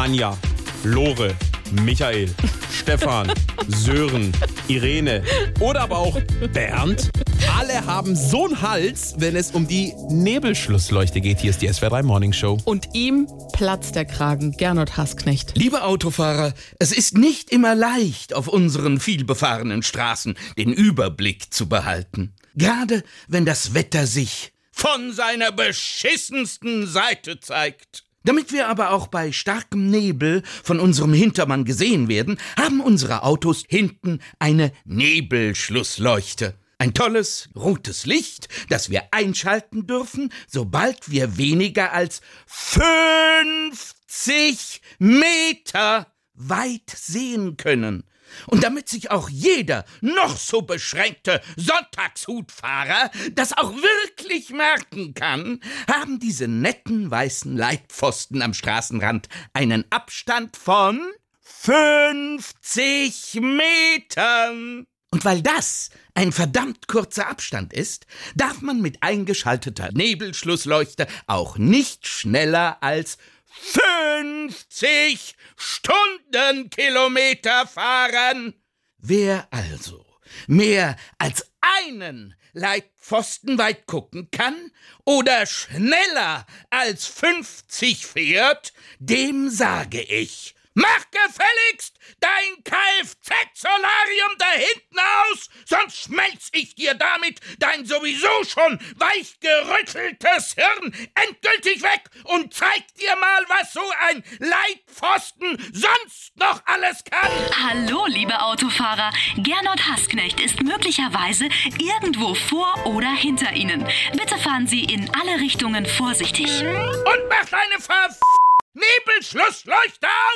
Anja, Lore, Michael, Stefan, Sören, Irene oder aber auch Bernd. Alle haben so einen Hals, wenn es um die Nebelschlussleuchte geht. Hier ist die SWR3 Morning Show. Und ihm platzt der Kragen, Gernot Hassknecht. Liebe Autofahrer, es ist nicht immer leicht, auf unseren vielbefahrenen Straßen den Überblick zu behalten. Gerade wenn das Wetter sich von seiner beschissensten Seite zeigt. Damit wir aber auch bei starkem Nebel von unserem Hintermann gesehen werden, haben unsere Autos hinten eine Nebelschlussleuchte. Ein tolles, rotes Licht, das wir einschalten dürfen, sobald wir weniger als 50 Meter weit sehen können. Und damit sich auch jeder noch so beschränkte Sonntagshutfahrer das auch wirklich merken kann, haben diese netten weißen Leitpfosten am Straßenrand einen Abstand von 50 Metern. Und weil das ein verdammt kurzer Abstand ist, darf man mit eingeschalteter Nebelschlussleuchte auch nicht schneller als 50 Stundenkilometer fahren. Wer also mehr als einen Leitpfosten weit gucken kann oder schneller als 50 fährt, dem sage ich, Mach gefälligst dein Kfz-Solarium da hinten aus, sonst schmelz ich dir damit dein sowieso schon weichgerütteltes Hirn endgültig weg und zeig dir mal, was so ein Leitpfosten sonst noch alles kann. Hallo, liebe Autofahrer. Gernot Hassknecht ist möglicherweise irgendwo vor oder hinter Ihnen. Bitte fahren Sie in alle Richtungen vorsichtig. Und mach deine Ver Nebelschlussleuchte aus!